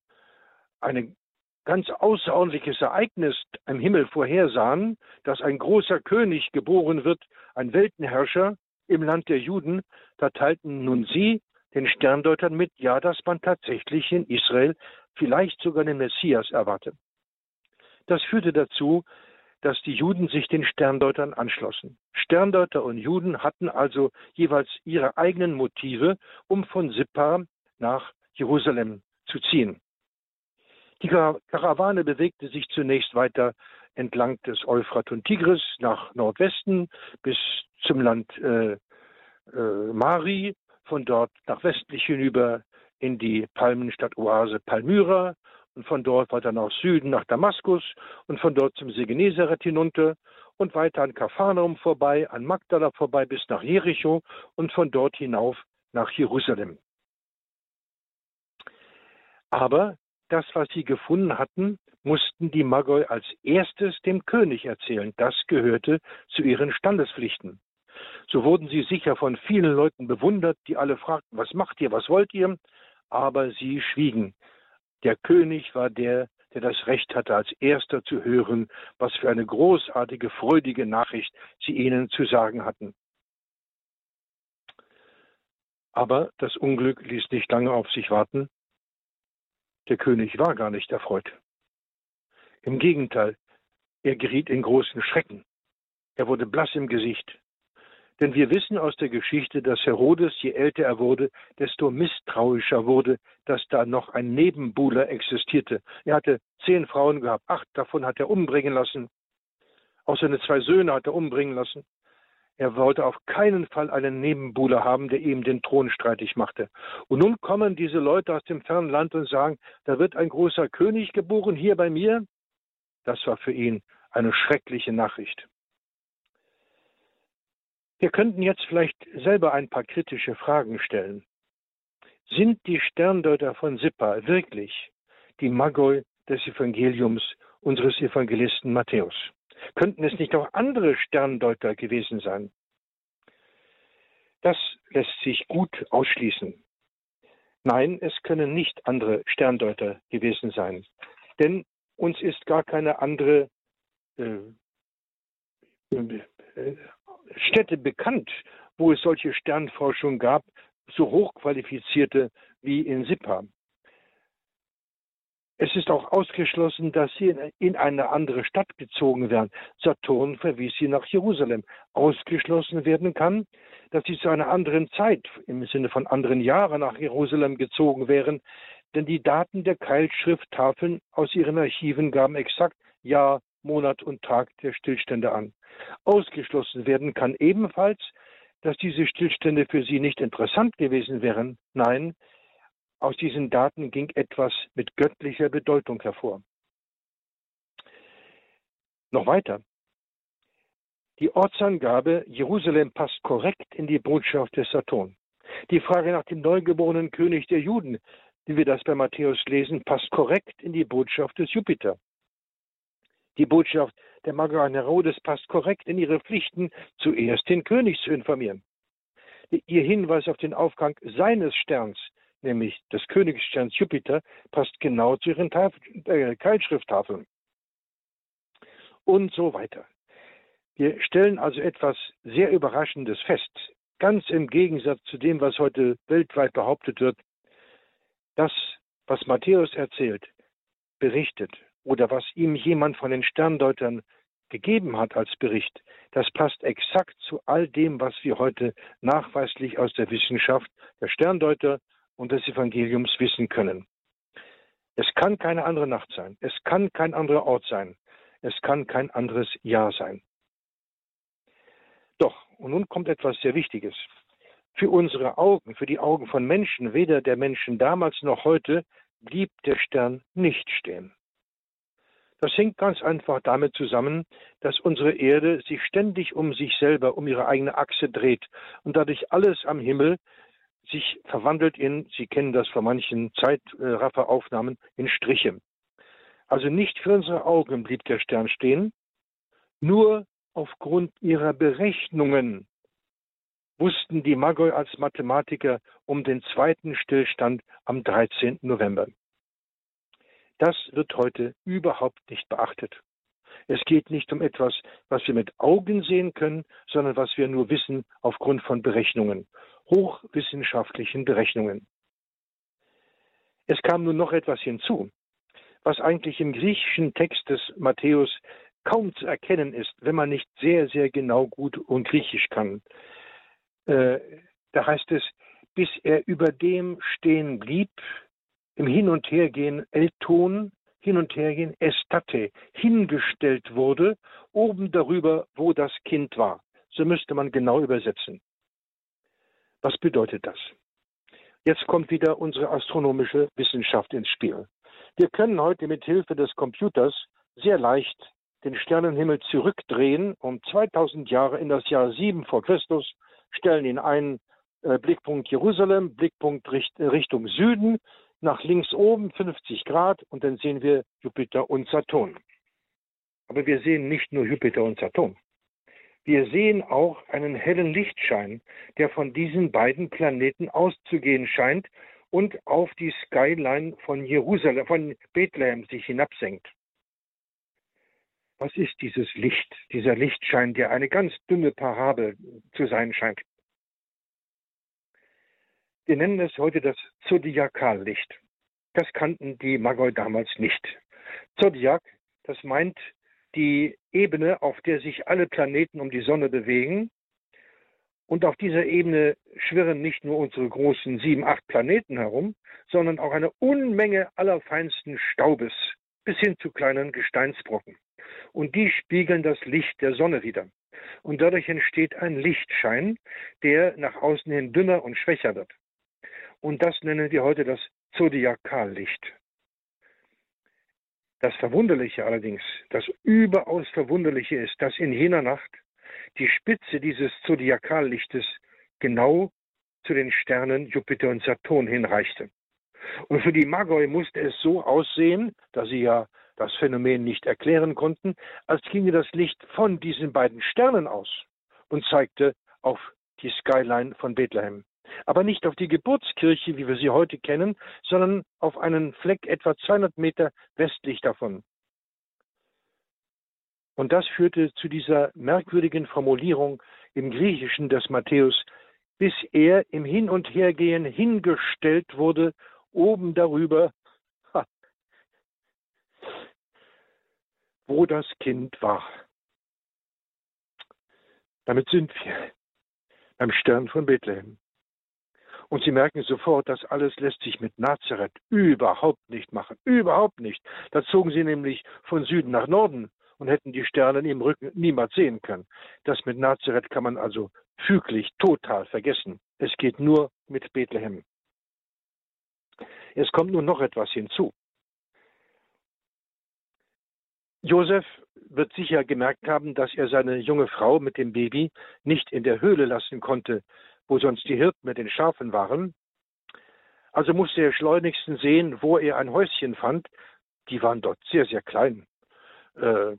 ein ganz außerordentliches Ereignis am Himmel vorhersahen, dass ein großer König geboren wird, ein Weltenherrscher im Land der Juden, da teilten nun sie den Sterndeutern mit, ja, dass man tatsächlich in Israel vielleicht sogar den Messias erwarte. Das führte dazu, dass die Juden sich den Sterndeutern anschlossen. Sterndeuter und Juden hatten also jeweils ihre eigenen Motive, um von Sippa nach Jerusalem zu ziehen. Die Karawane bewegte sich zunächst weiter entlang des Euphrat und Tigris nach Nordwesten bis zum Land äh, äh, Mari, von dort nach westlich hinüber in die Palmenstadt-Oase Palmyra und von dort weiter nach Süden nach Damaskus und von dort zum See Genezareth hinunter und weiter an Kapharnaum vorbei, an Magdala vorbei bis nach Jericho und von dort hinauf nach Jerusalem. Aber das, was sie gefunden hatten, mussten die Magoi als erstes dem König erzählen. Das gehörte zu ihren Standespflichten. So wurden sie sicher von vielen Leuten bewundert, die alle fragten, was macht ihr, was wollt ihr? Aber sie schwiegen. Der König war der, der das Recht hatte, als erster zu hören, was für eine großartige, freudige Nachricht sie ihnen zu sagen hatten. Aber das Unglück ließ nicht lange auf sich warten. Der König war gar nicht erfreut. Im Gegenteil, er geriet in großen Schrecken. Er wurde blass im Gesicht. Denn wir wissen aus der Geschichte, dass Herodes, je älter er wurde, desto misstrauischer wurde, dass da noch ein Nebenbuhler existierte. Er hatte zehn Frauen gehabt, acht davon hat er umbringen lassen. Auch seine zwei Söhne hat er umbringen lassen. Er wollte auf keinen Fall einen Nebenbuhler haben, der ihm den Thron streitig machte. Und nun kommen diese Leute aus dem fernen Land und sagen, da wird ein großer König geboren hier bei mir. Das war für ihn eine schreckliche Nachricht. Wir könnten jetzt vielleicht selber ein paar kritische Fragen stellen. Sind die Sterndeuter von Sippa wirklich die Magoi des Evangeliums unseres Evangelisten Matthäus? Könnten es nicht auch andere Sterndeuter gewesen sein? Das lässt sich gut ausschließen. Nein, es können nicht andere Sterndeuter gewesen sein. Denn uns ist gar keine andere äh, äh, Städte bekannt, wo es solche Sternforschung gab, so hochqualifizierte wie in Sippa. Es ist auch ausgeschlossen, dass sie in eine andere Stadt gezogen werden. Saturn verwies sie nach Jerusalem. Ausgeschlossen werden kann, dass sie zu einer anderen Zeit, im Sinne von anderen Jahren nach Jerusalem gezogen wären, denn die Daten der Keilschrifttafeln aus ihren Archiven gaben exakt Jahr, Monat und Tag der Stillstände an. Ausgeschlossen werden kann ebenfalls, dass diese Stillstände für sie nicht interessant gewesen wären. Nein, aus diesen Daten ging etwas mit göttlicher Bedeutung hervor. Noch weiter. Die Ortsangabe Jerusalem passt korrekt in die Botschaft des Saturn. Die Frage nach dem neugeborenen König der Juden, wie wir das bei Matthäus lesen, passt korrekt in die Botschaft des Jupiter. Die Botschaft der Mageran Herodes passt korrekt in ihre Pflichten, zuerst den König zu informieren. Ihr Hinweis auf den Aufgang seines Sterns, nämlich des Königssterns Jupiter, passt genau zu ihren Taf äh, Keilschrifttafeln. Und so weiter. Wir stellen also etwas sehr Überraschendes fest, ganz im Gegensatz zu dem, was heute weltweit behauptet wird. Das, was Matthäus erzählt, berichtet oder was ihm jemand von den Sterndeutern gegeben hat als Bericht, das passt exakt zu all dem, was wir heute nachweislich aus der Wissenschaft der Sterndeuter und des Evangeliums wissen können. Es kann keine andere Nacht sein. Es kann kein anderer Ort sein. Es kann kein anderes Jahr sein. Doch, und nun kommt etwas sehr Wichtiges. Für unsere Augen, für die Augen von Menschen, weder der Menschen damals noch heute, blieb der Stern nicht stehen. Das hängt ganz einfach damit zusammen, dass unsere Erde sich ständig um sich selber, um ihre eigene Achse dreht und dadurch alles am Himmel sich verwandelt in, Sie kennen das von manchen Zeitrafferaufnahmen, in Striche. Also nicht für unsere Augen blieb der Stern stehen, nur aufgrund ihrer Berechnungen wussten die Magoi als Mathematiker um den zweiten Stillstand am 13. November. Das wird heute überhaupt nicht beachtet. Es geht nicht um etwas, was wir mit Augen sehen können, sondern was wir nur wissen aufgrund von Berechnungen, hochwissenschaftlichen Berechnungen. Es kam nun noch etwas hinzu, was eigentlich im griechischen Text des Matthäus kaum zu erkennen ist, wenn man nicht sehr, sehr genau gut und griechisch kann. Äh, da heißt es, bis er über dem stehen blieb, im Hin- und Hergehen Elton, Hin- und Hergehen Estate, hingestellt wurde, oben darüber, wo das Kind war. So müsste man genau übersetzen. Was bedeutet das? Jetzt kommt wieder unsere astronomische Wissenschaft ins Spiel. Wir können heute mit Hilfe des Computers sehr leicht den Sternenhimmel zurückdrehen um 2000 Jahre in das Jahr 7 vor Christus, stellen ihn ein, äh, Blickpunkt Jerusalem, Blickpunkt Richt, Richtung Süden, nach links oben 50 Grad und dann sehen wir Jupiter und Saturn. Aber wir sehen nicht nur Jupiter und Saturn. Wir sehen auch einen hellen Lichtschein, der von diesen beiden Planeten auszugehen scheint und auf die Skyline von Jerusalem, von Bethlehem sich hinabsenkt. Was ist dieses Licht, dieser Lichtschein, der eine ganz dünne Parabel zu sein scheint? Wir nennen es heute das Zodiakallicht. Das kannten die Magoi damals nicht. Zodiak, das meint die Ebene, auf der sich alle Planeten um die Sonne bewegen. Und auf dieser Ebene schwirren nicht nur unsere großen sieben, acht Planeten herum, sondern auch eine Unmenge allerfeinsten Staubes bis hin zu kleinen Gesteinsbrocken. Und die spiegeln das Licht der Sonne wieder. Und dadurch entsteht ein Lichtschein, der nach außen hin dünner und schwächer wird. Und das nennen wir heute das Zodiakallicht. Das Verwunderliche allerdings, das überaus Verwunderliche ist, dass in jener Nacht die Spitze dieses Zodiakallichtes genau zu den Sternen Jupiter und Saturn hinreichte. Und für die Magoi musste es so aussehen, da sie ja das Phänomen nicht erklären konnten, als ginge das Licht von diesen beiden Sternen aus und zeigte auf die Skyline von Bethlehem aber nicht auf die Geburtskirche, wie wir sie heute kennen, sondern auf einen Fleck etwa 200 Meter westlich davon. Und das führte zu dieser merkwürdigen Formulierung im Griechischen des Matthäus, bis er im Hin- und Hergehen hingestellt wurde, oben darüber, (laughs) wo das Kind war. Damit sind wir beim Stern von Bethlehem. Und sie merken sofort, das alles lässt sich mit Nazareth überhaupt nicht machen. Überhaupt nicht. Da zogen sie nämlich von Süden nach Norden und hätten die Sterne im Rücken niemals sehen können. Das mit Nazareth kann man also füglich total vergessen. Es geht nur mit Bethlehem. Es kommt nun noch etwas hinzu. Josef wird sicher gemerkt haben, dass er seine junge Frau mit dem Baby nicht in der Höhle lassen konnte, wo sonst die Hirten mit den Schafen waren. Also musste er schleunigstens sehen, wo er ein Häuschen fand. Die waren dort sehr, sehr klein, äh,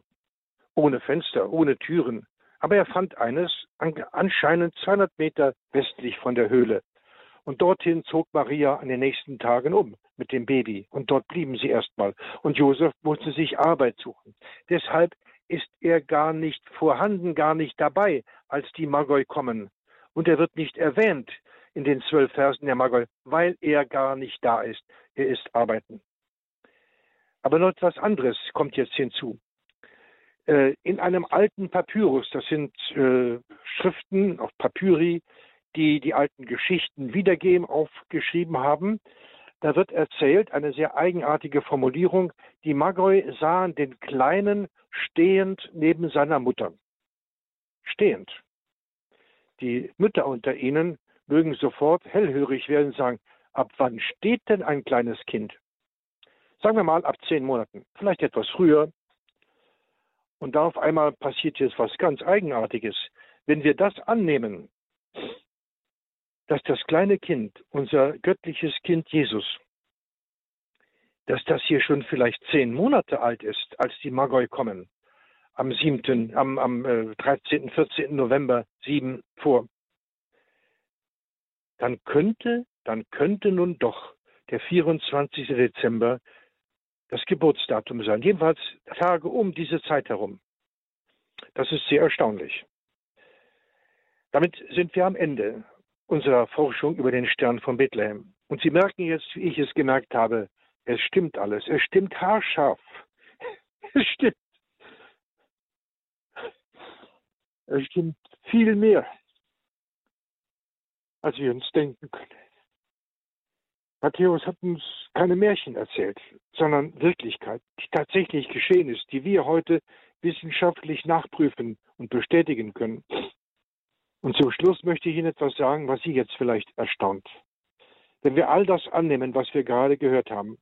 ohne Fenster, ohne Türen. Aber er fand eines anscheinend 200 Meter westlich von der Höhle. Und dorthin zog Maria an den nächsten Tagen um mit dem Baby. Und dort blieben sie erstmal. Und Josef musste sich Arbeit suchen. Deshalb ist er gar nicht vorhanden, gar nicht dabei, als die Magoi kommen. Und er wird nicht erwähnt in den zwölf Versen der Magoi, weil er gar nicht da ist. Er ist arbeiten. Aber noch etwas anderes kommt jetzt hinzu. Äh, in einem alten Papyrus, das sind äh, Schriften auf Papyri, die die alten Geschichten wiedergeben, aufgeschrieben haben, da wird erzählt, eine sehr eigenartige Formulierung, die Magoi sahen den Kleinen stehend neben seiner Mutter. Stehend. Die Mütter unter ihnen mögen sofort hellhörig werden und sagen, ab wann steht denn ein kleines Kind? Sagen wir mal ab zehn Monaten, vielleicht etwas früher. Und da auf einmal passiert jetzt was ganz Eigenartiges. Wenn wir das annehmen, dass das kleine Kind, unser göttliches Kind Jesus, dass das hier schon vielleicht zehn Monate alt ist, als die Magoi kommen, am 7., am, am 13., äh, 14. November 7 vor, dann könnte, dann könnte nun doch der 24. Dezember das Geburtsdatum sein. Jedenfalls Tage um diese Zeit herum. Das ist sehr erstaunlich. Damit sind wir am Ende unserer Forschung über den Stern von Bethlehem. Und Sie merken jetzt, wie ich es gemerkt habe, es stimmt alles. Es stimmt haarscharf. (laughs) Es stimmt. Es stimmt viel mehr, als wir uns denken können. Matthäus hat uns keine Märchen erzählt, sondern Wirklichkeit, die tatsächlich geschehen ist, die wir heute wissenschaftlich nachprüfen und bestätigen können. Und zum Schluss möchte ich Ihnen etwas sagen, was Sie jetzt vielleicht erstaunt. Wenn wir all das annehmen, was wir gerade gehört haben,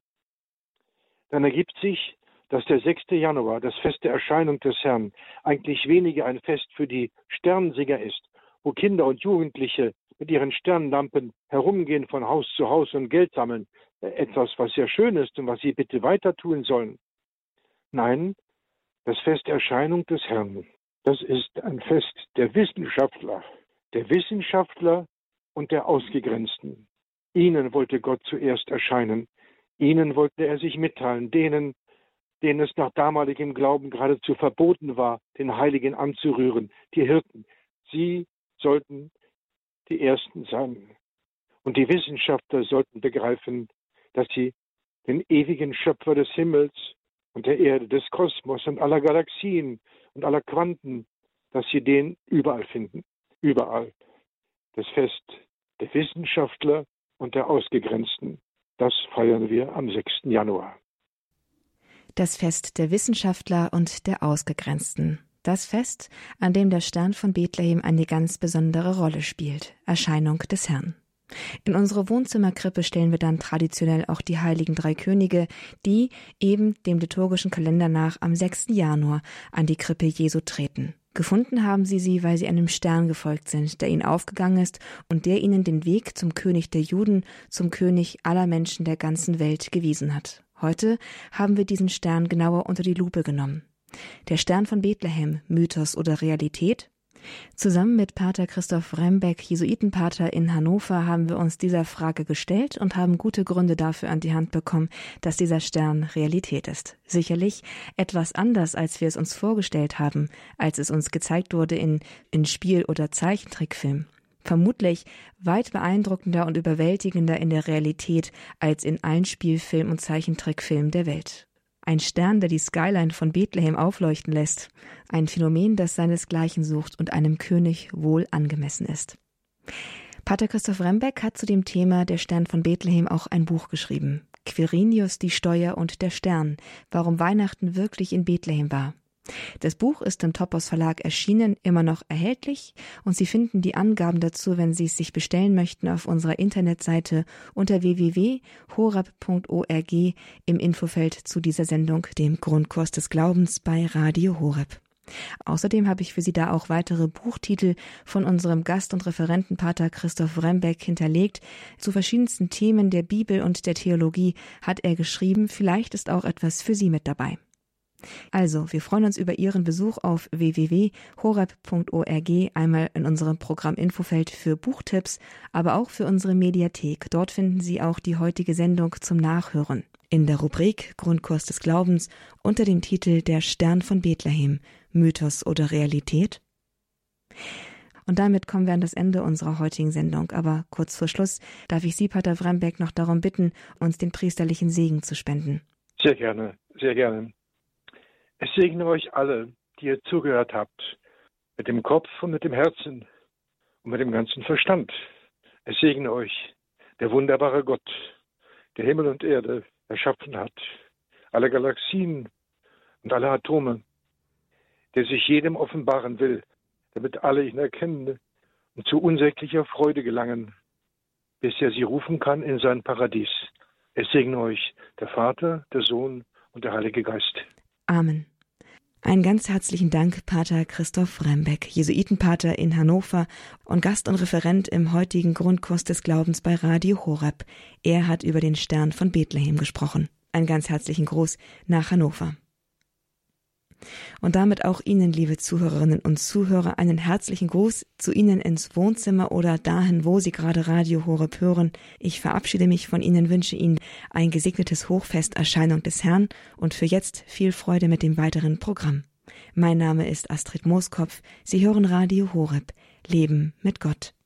dann ergibt sich, dass der 6. Januar, das Fest der Erscheinung des Herrn, eigentlich weniger ein Fest für die Sternsinger ist, wo Kinder und Jugendliche mit ihren Sternlampen herumgehen von Haus zu Haus und Geld sammeln, äh, etwas, was sehr schön ist und was sie bitte weiter tun sollen. Nein, das Fest der Erscheinung des Herrn das ist ein Fest der Wissenschaftler, der Wissenschaftler und der Ausgegrenzten. Ihnen wollte Gott zuerst erscheinen. Ihnen wollte er sich mitteilen, denen, denen es nach damaligem Glauben geradezu verboten war, den Heiligen anzurühren, die Hirten. Sie sollten die Ersten sein. Und die Wissenschaftler sollten begreifen, dass sie den ewigen Schöpfer des Himmels und der Erde, des Kosmos und aller Galaxien und aller Quanten, dass sie den überall finden. Überall. Das Fest der Wissenschaftler und der Ausgegrenzten. Das feiern wir am 6. Januar. Das Fest der Wissenschaftler und der Ausgegrenzten. Das Fest, an dem der Stern von Bethlehem eine ganz besondere Rolle spielt. Erscheinung des Herrn. In unsere Wohnzimmerkrippe stellen wir dann traditionell auch die heiligen drei Könige, die eben dem liturgischen Kalender nach am 6. Januar an die Krippe Jesu treten. Gefunden haben sie sie, weil sie einem Stern gefolgt sind, der ihnen aufgegangen ist und der ihnen den Weg zum König der Juden, zum König aller Menschen der ganzen Welt gewiesen hat. Heute haben wir diesen Stern genauer unter die Lupe genommen. Der Stern von Bethlehem, Mythos oder Realität? Zusammen mit Pater Christoph Rembeck, Jesuitenpater in Hannover, haben wir uns dieser Frage gestellt und haben gute Gründe dafür an die Hand bekommen, dass dieser Stern Realität ist. Sicherlich etwas anders, als wir es uns vorgestellt haben, als es uns gezeigt wurde in, in Spiel- oder Zeichentrickfilm. Vermutlich weit beeindruckender und überwältigender in der Realität als in allen Spielfilm- und Zeichentrickfilmen der Welt. Ein Stern, der die Skyline von Bethlehem aufleuchten lässt. Ein Phänomen, das seinesgleichen sucht und einem König wohl angemessen ist. Pater Christoph Rembeck hat zu dem Thema Der Stern von Bethlehem auch ein Buch geschrieben. Quirinius, die Steuer und der Stern, warum Weihnachten wirklich in Bethlehem war. Das Buch ist im Topos Verlag erschienen, immer noch erhältlich und Sie finden die Angaben dazu, wenn Sie es sich bestellen möchten, auf unserer Internetseite unter www.horab.org im Infofeld zu dieser Sendung, dem Grundkurs des Glaubens bei Radio Horab. Außerdem habe ich für Sie da auch weitere Buchtitel von unserem Gast und Referentenpater Christoph Rembeck hinterlegt. Zu verschiedensten Themen der Bibel und der Theologie hat er geschrieben. Vielleicht ist auch etwas für Sie mit dabei. Also, wir freuen uns über Ihren Besuch auf www.horeb.org, einmal in unserem Programm Infofeld für Buchtipps, aber auch für unsere Mediathek. Dort finden Sie auch die heutige Sendung zum Nachhören. In der Rubrik Grundkurs des Glaubens unter dem Titel Der Stern von Bethlehem, Mythos oder Realität? Und damit kommen wir an das Ende unserer heutigen Sendung. Aber kurz vor Schluss darf ich Sie, Pater Wrembeck, noch darum bitten, uns den priesterlichen Segen zu spenden. Sehr gerne, sehr gerne. Es segne euch alle, die ihr zugehört habt, mit dem Kopf und mit dem Herzen und mit dem ganzen Verstand. Es segne euch der wunderbare Gott, der Himmel und Erde erschaffen hat, alle Galaxien und alle Atome, der sich jedem offenbaren will, damit alle ihn erkennen und zu unsäglicher Freude gelangen, bis er sie rufen kann in sein Paradies. Es segne euch der Vater, der Sohn und der Heilige Geist. Amen. Einen ganz herzlichen Dank, Pater Christoph Rembeck, Jesuitenpater in Hannover und Gast und Referent im heutigen Grundkurs des Glaubens bei Radio Horeb. Er hat über den Stern von Bethlehem gesprochen. Einen ganz herzlichen Gruß nach Hannover. Und damit auch Ihnen, liebe Zuhörerinnen und Zuhörer, einen herzlichen Gruß zu Ihnen ins Wohnzimmer oder dahin, wo Sie gerade Radio Horeb hören. Ich verabschiede mich von Ihnen, wünsche Ihnen ein gesegnetes Hochfest Erscheinung des Herrn und für jetzt viel Freude mit dem weiteren Programm. Mein Name ist Astrid Mooskopf. Sie hören Radio Horeb. Leben mit Gott.